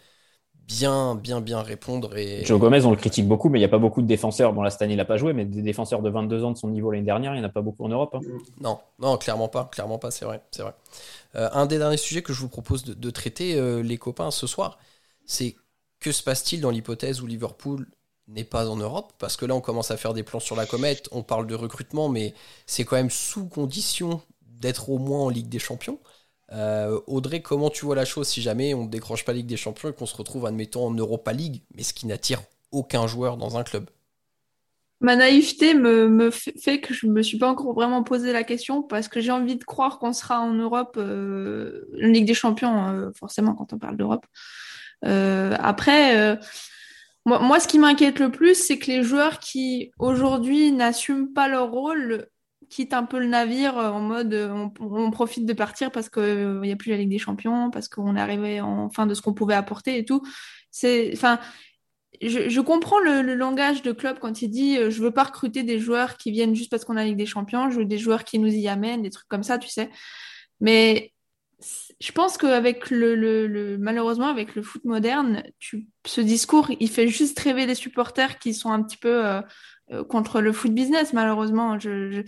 bien, bien, bien répondre. Et... Joe Gomez, on le critique beaucoup, mais il n'y a pas beaucoup de défenseurs. Bon, la Stan, il n'a pas joué, mais des défenseurs de 22 ans de son niveau l'année dernière, il n'y en a pas beaucoup en Europe. Hein. Non, non, clairement pas, clairement pas, c'est vrai, c'est vrai. Euh, un des derniers sujets que je vous propose de, traiter, euh, les copains, ce soir, c'est que se passe-t-il dans l'hypothèse où Liverpool n'est pas en Europe? Parce que là, on commence à faire des plans sur la comète, on parle de recrutement, mais c'est quand même sous condition d'être au moins en Ligue des Champions. Euh, Audrey, comment tu vois la chose si jamais on ne décroche pas Ligue des Champions et qu'on se retrouve, admettons, en Europa League, mais ce qui n'attire aucun joueur dans un club? Ma naïveté me, fait que je ne me suis pas encore vraiment posé la question parce que j'ai envie de croire qu'on sera en Europe, euh, Ligue des Champions, euh, forcément, quand on parle d'Europe. après, moi, moi, ce qui m'inquiète le plus, c'est que les joueurs qui aujourd'hui n'assument pas leur rôle quitte un peu le navire euh, en mode euh, on, profite de partir parce qu'il euh, n'y a plus la Ligue des Champions, parce qu'on est arrivé en fin de ce qu'on pouvait apporter et tout. C'est, enfin, je, comprends le, langage de club quand il dit je veux pas recruter des joueurs qui viennent juste parce qu'on a la Ligue des Champions, je veux des joueurs qui nous y amènent, des trucs comme ça, tu sais. Mais je pense qu'avec le, le, malheureusement, avec le foot moderne, ce discours, il fait juste rêver les supporters qui sont un petit peu euh, euh, contre le foot business, malheureusement. Je, je,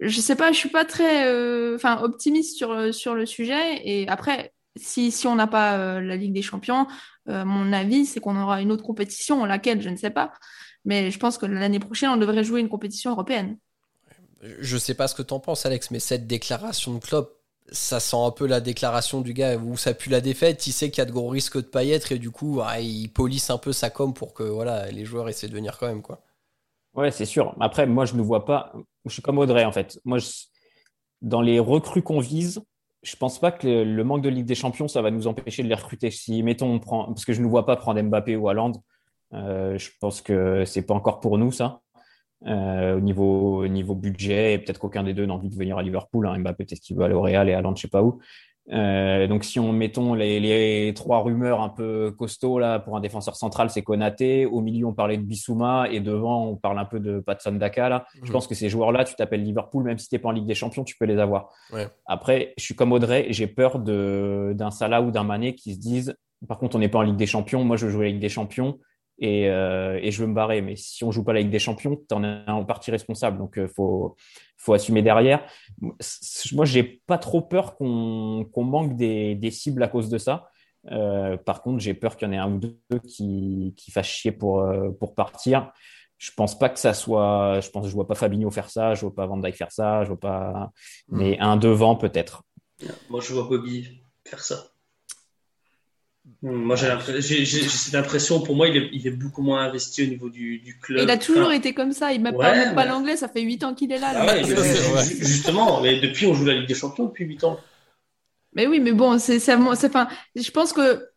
je, sais pas, je suis pas très, euh, enfin, optimiste sur, sur le sujet. Et après, si, si on n'a pas la Ligue des Champions, mon avis, c'est qu'on aura une autre compétition, laquelle, je ne sais pas. Mais je pense que l'année prochaine, on devrait jouer une compétition européenne. Je sais pas ce que tu en penses, Alex, mais cette déclaration de Klopp, ça sent un peu la déclaration du gars où ça pue la défaite. Il sait qu'il y a de gros risques de pas y être et du coup, il polisse un peu sa com pour que voilà, les joueurs essaient de venir quand même. Quoi. Ouais, c'est sûr. Après, moi, je ne vois pas. Je suis comme Audrey en fait. Moi, dans les recrues qu'on vise, je pense pas que le manque de Ligue des Champions, ça va nous empêcher de les recruter. Si, mettons, parce que je ne vois pas prendre Mbappé ou Haaland, euh, je pense que c'est pas encore pour nous ça. Euh, au niveau, au niveau budget, et peut-être qu'aucun des deux n'a envie de venir à Liverpool. Hein. Mbappé, peut-être qu'il veut aller au Real et Haaland, je sais pas où. Euh, donc si on mettons les, les, trois rumeurs un peu costauds là pour un défenseur central, c'est Konaté. Au milieu, on parlait de Bissouma et devant, on parle un peu de Patson Daka là. Je mhm. pense que ces joueurs-là, tu t'appelles Liverpool, même si t'es pas en Ligue des Champions, tu peux les avoir. Ouais. Après, je suis comme Audrey, j'ai peur de d'un Salah ou d'un Mané qui se disent, par contre, on n'est pas en Ligue des Champions. Moi, je veux jouer la Ligue des Champions et, euh, et, je veux me barrer. Mais si on joue pas la Ligue des Champions, tu en es en partie responsable. Donc, euh, faut, faut assumer derrière. Moi, j'ai pas trop peur qu'on qu'on manque des, des, cibles à cause de ça. Euh, par contre, j'ai peur qu'il y en ait un ou deux qui, qui fassent chier pour, euh, pour partir. Je pense pas que ça soit. Je pense, je vois pas Fabinho faire ça, je vois pas Van Dijk faire ça, je vois pas. Hmm. Mais un devant peut-être. Moi, je vois Bobby faire ça. Moi, j'ai cette impression, pour moi, il est, il est, beaucoup moins investi au niveau du, du club. Il a toujours été comme ça, il m'a ouais, pas l'anglais, ça fait 8 ans qu'il est là. Ah ouais, justement, mais depuis, on joue la Ligue des Champions depuis 8 ans. Mais oui, mais bon, c'est, enfin, je pense que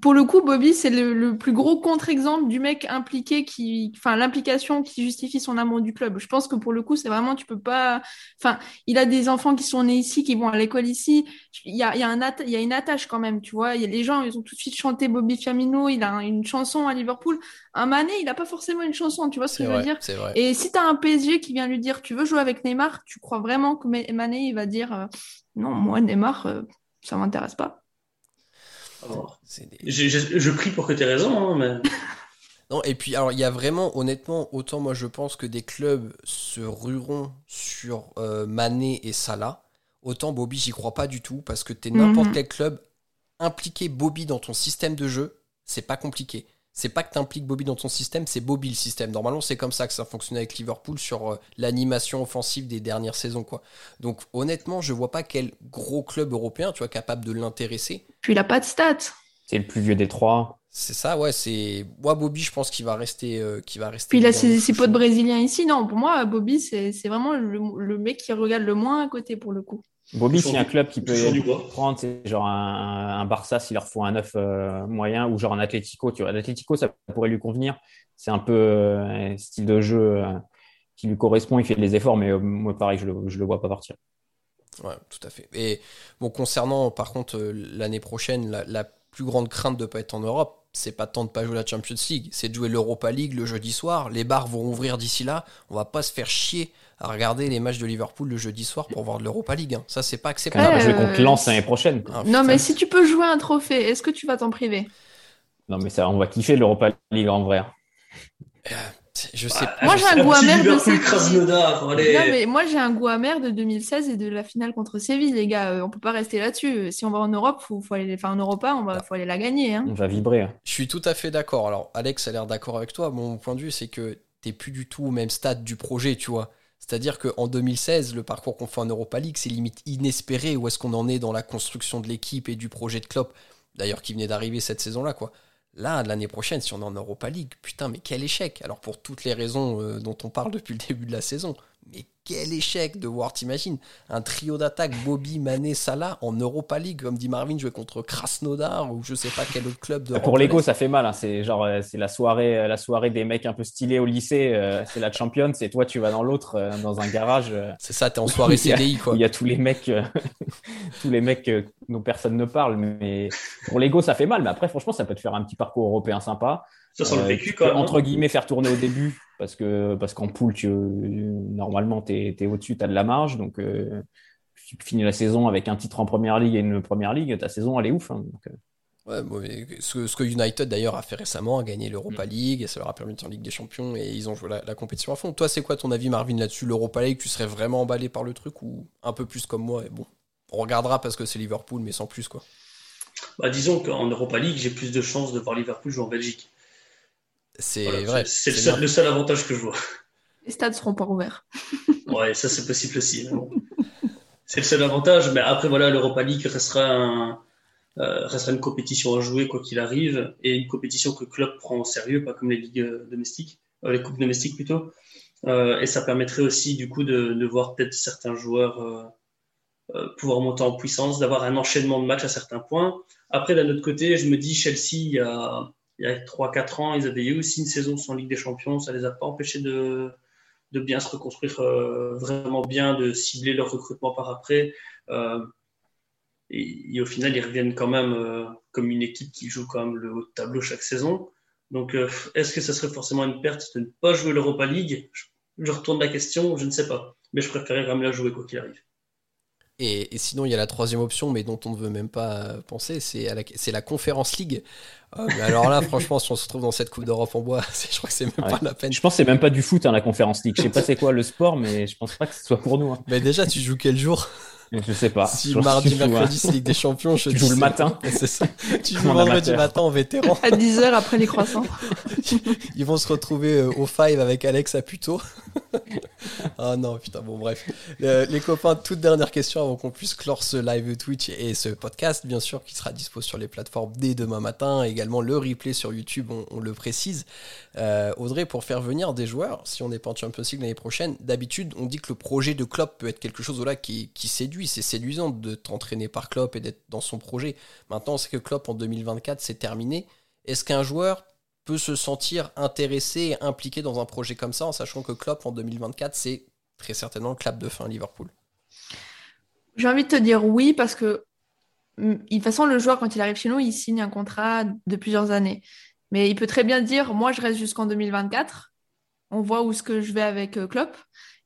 pour le coup, Bobby, c'est le, plus gros contre-exemple du mec impliqué qui, enfin, l'implication qui justifie son amour du club. Je pense que pour le coup, c'est vraiment, tu peux pas, enfin, il a des enfants qui sont nés ici, qui vont à l'école ici. Il y a, il y a un il y a une attache quand même, tu vois. Il y a les gens, ils ont tout de suite chanté Bobby Firmino. Il a une chanson à Liverpool. Un Mané, il a pas forcément une chanson, tu vois ce que je veux dire? Vrai. Et si tu as un PSG qui vient lui dire, tu veux jouer avec Neymar, tu crois vraiment que Mané, il va dire, euh, non, moi, Neymar, euh, ça m'intéresse pas. Je, prie pour que tu aies raison, hein, mais... Non, et puis, alors, il y a vraiment, honnêtement, autant moi je pense que des clubs se rueront sur euh, Mané et Salah, autant Bobby, j'y crois pas du tout, parce que tu es n'importe mhm. quel club, impliquer Bobby dans ton système de jeu, c'est pas compliqué c'est pas que tu impliques Bobby dans ton système, c'est Bobby le système. Normalement, c'est comme ça que ça fonctionne avec Liverpool sur euh, l'animation offensive des dernières saisons. quoi. Donc honnêtement, je vois pas quel gros club européen tu vois capable de l'intéresser. Puis il a pas de stats. C'est le plus vieux des trois. C'est ça, ouais. C'est moi Bobby, je pense qu'il va rester, euh, va rester. Puis il a ses, potes brésiliens ici. Non, pour moi, Bobby, c'est vraiment le, le, mec qui regarde le moins à côté pour le coup. Bobby, c'est un club qui peut prendre, c'est genre un, un, Barça s'il leur faut un neuf euh, moyen ou genre un Atlético. Tu vois, l'Atlético, ça pourrait lui convenir. C'est un peu un euh, style de jeu euh, qui lui correspond. Il fait des efforts, mais moi, pareil, je le, je le vois pas partir. Ouais, tout à fait. Et bon, concernant par contre l'année prochaine, la, la, plus grande crainte de ne pas être en Europe, c'est pas tant de pas jouer la Champions League, c'est de jouer l'Europa League le jeudi soir. Les bars vont ouvrir d'ici là. On va pas se faire chier à regarder les matchs de Liverpool le jeudi soir pour voir de l'Europa League. Hein. Ça, c'est pas acceptable. On va jouer contre Lens l'année prochaine. Ah, non, mais si tu peux jouer un trophée, est-ce que tu vas t'en priver? Non, mais ça, on va kiffer l'Europa League en vrai. Euh, je sais pas. Moi, j'ai un goût amer de mais moi, j'ai un goût amer de 2016 et de la finale contre Séville, les gars. Euh, on peut pas rester là-dessus. Si on va en Europe, faut, faut aller, enfin en Europa, on va, faut aller la gagner. Hein. On va vibrer. Hein. Je suis tout à fait d'accord. Alors, Alex a l'air d'accord avec toi. Mon point de vue, c'est que t'es plus du tout au même stade du projet, tu vois. C'est-à-dire qu'en 2016, le parcours qu'on fait en Europa League, c'est limite inespéré. Où est-ce qu'on en est dans la construction de l'équipe et du projet de Klopp D'ailleurs, qui venait d'arriver cette saison-là, quoi. Là, l'année prochaine, si on est en Europa League, putain, mais quel échec. Alors pour toutes les raisons euh, dont on parle depuis le début de la saison, mais quel échec de voir, t'imagines, un trio d'attaque Bobby, Mané, Salah en Europa League, comme dit Marvin, jouer contre Krasnodar ou je sais pas quel autre club de. Pour l'ego, ça fait mal. Hein. C'est genre euh, c'est la soirée, euh, la soirée des mecs un peu stylés au lycée. Euh, c'est la Champions. Et toi, tu vas dans l'autre, dans un garage. C'est ça, t'es en soirée CDI quoi. Il y a tous les mecs, tous les mecs dont personne ne parle. Mais pour l'ego, ça fait mal. Mais après, franchement, ça peut te faire un petit parcours européen sympa. Ça sent le vécu quand même. Entre guillemets, faire tourner au début parce que parce qu'en poule, tu normalement, tu es, au-dessus, tu as de la marge. Donc, tu finis la saison avec un titre en première ligue et une première ligue, ta saison elle est ouf. Hein, donc, Ouais, ce, que United d'ailleurs a fait récemment, a gagné l'Europa mm. League, et ça leur a permis de en Ligue des Champions, et ils ont joué la, compétition à fond. Toi, c'est quoi ton avis, Marvin, là-dessus L'Europa League, tu serais vraiment emballé par le truc, ou un peu plus comme moi et Bon, on regardera parce que c'est Liverpool, mais sans plus, quoi. Bah, disons qu'en Europa League, j'ai plus de chances de voir Liverpool jouer en Belgique. C'est vrai. C'est le, seul, avantage que je vois. Les stades seront pas ouverts. ouais, ça c'est possible aussi. c'est le seul avantage, mais après voilà, l'Europa League restera un euh, restera une compétition à jouer quoi qu'il arrive et une compétition que le club prend au sérieux, pas comme les ligues euh, domestiques, euh, les coupes domestiques plutôt. et ça permettrait aussi du coup de, de voir peut-être certains joueurs pouvoir monter en puissance, d'avoir un enchaînement de matchs à certains points. Après, d'un autre côté, je me dis Chelsea, il y a, il y a 3-4 ans, ils avaient eu aussi une saison sans Ligue des Champions, ça les a pas empêchés de, de bien se reconstruire vraiment bien, de cibler leur recrutement par après. Euh, et, au final, ils reviennent quand même euh, comme une équipe qui joue quand même le haut de tableau chaque saison. Donc, euh, est-ce que ça serait forcément une perte de ne pas jouer l'Europa League? Je, retourne la question, je ne sais pas. Mais je préférerais quand même la jouer quoi qu'il arrive. Et, sinon, il y a la troisième option, mais dont on ne veut même pas penser, c'est la, la Conférence League. Euh, mais alors là, franchement, si on se retrouve dans cette Coupe d'Europe en bois, je crois que c'est même pas la peine. Je pense que c'est même pas du foot, hein, la Conférence League. Je sais pas c'est quoi le sport, mais je pense pas que ce soit pour nous. Hein. Mais déjà, tu joues quel jour? Je sais pas. Si mardi, mercredi, c'est Ligue des Champions, je tu joues le matin. C'est ça. Tu joues vendredi matin en vétéran. À 10h après les croissants. Ils vont se retrouver euh, au five avec Alex à Puto. ah non, putain, bon, bref. les copains, toute dernière question avant qu'on puisse clore ce live Twitch et ce podcast, bien sûr, qui sera dispo sur les plateformes dès demain matin. Également le replay sur YouTube, on, le précise. Euh, Audrey, pour faire venir des joueurs, si on n'est pas en Champions League l'année prochaine, d'habitude, on dit que le projet de Klopp peut être quelque chose là, qui, qui séduit. C'est séduisant de t'entraîner par Klopp et d'être dans son projet. Maintenant, c'est que Klopp en 2024, c'est terminé? Est-ce qu'un joueur peut se sentir intéressé et impliqué dans un projet comme ça, en sachant que Klopp en 2024, c'est très certainement le clap de fin Liverpool? J'ai envie de te dire oui, parce que mm, de toute façon, le joueur, quand il arrive chez nous, il signe un contrat de plusieurs années. Mais il peut très bien dire, moi, je reste jusqu'en 2024. On voit où ce que je vais avec euh, Klopp.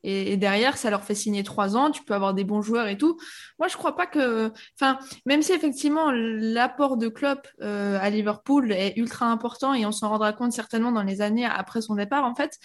Et, derrière, ça leur fait signer trois ans, tu peux avoir des bons joueurs et tout. Moi, je crois pas que. Enfin, même si effectivement l'apport de Klopp euh, à Liverpool est ultra important et on s'en rendra compte certainement dans les années après son départ, en fait.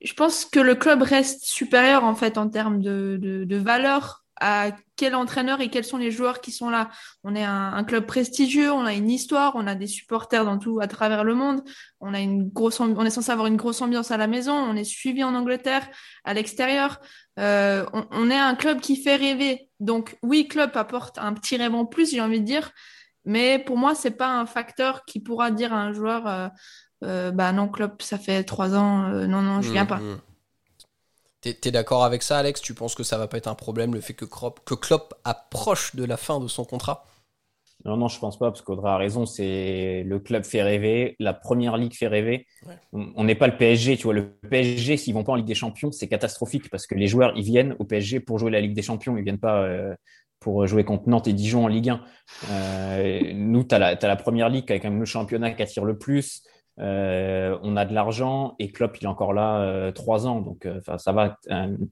Je pense que le club reste supérieur en fait en termes de, de, de valeur à quel entraîneur et quels sont les joueurs qui sont là. On est un, club prestigieux, on a une histoire, on a des supporters dans tout à travers le monde, on a une grosse, on est censé avoir une grosse ambiance à la maison, on est suivi en Angleterre, à l'extérieur. Euh, on, est un club qui fait rêver. Donc oui, club apporte un petit rêve en plus, j'ai envie de dire, mais pour moi c'est pas un facteur qui pourra dire à un joueur, euh, euh, bah non club, ça fait trois ans, non non, je viens mmh, pas. Mmh. T'es d'accord avec ça, Alex? Tu penses que ça va pas être un problème le fait que, Klopp, que Klopp approche de la fin de son contrat? Non, non, je pense pas, parce qu'Audrey a raison, c'est le club fait rêver, la première ligue fait rêver. On n'est pas le PSG, tu vois. Le PSG, s'ils vont pas en Ligue des Champions, c'est catastrophique parce que les joueurs, ils viennent au PSG pour jouer la Ligue des Champions, ils viennent pas euh, pour jouer contre Nantes et Dijon en Ligue 1. Euh, nous, tu as, as, la première ligue qui quand même le championnat qui attire le plus. Euh, on a de l'argent et Klopp il est encore là euh, trois ans. Donc euh, ça va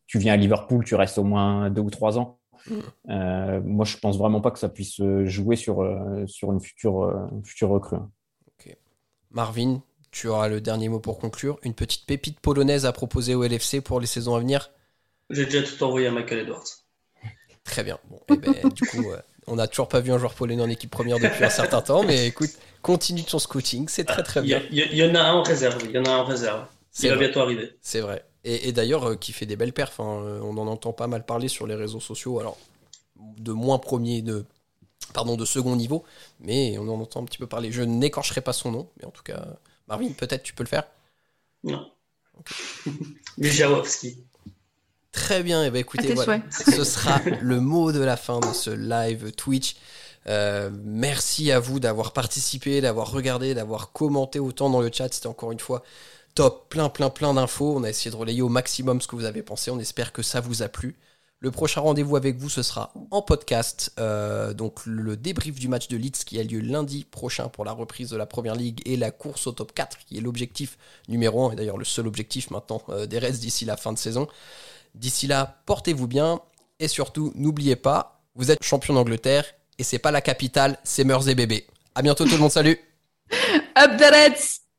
tu viens à Liverpool tu restes au moins deux ou trois ans. Mm. moi je pense vraiment pas que ça puisse jouer sur sur une future future recrue. Marvin tu auras le dernier mot pour conclure. Une petite pépite polonaise à proposer au LFC pour les saisons à venir. J'ai déjà tout envoyé à Michael Edwards. Très bien. Bon, eh ben, du coup on n'a toujours pas vu un joueur polonais en équipe première depuis un certain temps mais écoute continue ton scouting, c'est très très bien. Il y, en a un en réserve, il y en a un en réserve. Il va bientôt arriver. C'est vrai. Et, d'ailleurs, euh, qui fait des belles perfs. Hein. Euh, on en entend pas mal parler sur les réseaux sociaux. Alors, de moins premier, de pardon, de second niveau, mais on en entend un petit peu parler. Je n'écorcherai pas son nom, mais en tout cas, Marvin, peut-être tu peux le faire. Non. Okay. Très bien, et eh ben écoutez, voilà, ce sera le mot de la fin de ce live Twitch. Euh, merci à vous d'avoir participé, d'avoir regardé, d'avoir commenté autant dans le chat. C'était encore une fois top, plein, plein, plein d'infos. On a essayé de relayer au maximum ce que vous avez pensé. On espère que ça vous a plu. Le prochain rendez-vous avec vous, ce sera en podcast. Euh, donc le débrief du match de Leeds qui a lieu lundi prochain pour la reprise de la Première Ligue et la course au top 4 qui est l'objectif numéro 1 et d'ailleurs le seul objectif maintenant euh, des restes d'ici la fin de saison. D'ici là, portez-vous bien Et surtout, n'oubliez pas, vous êtes champion d'Angleterre et c'est pas la capitale, c'est Meurs et bébés. À bientôt tout le monde, salut Up the Reds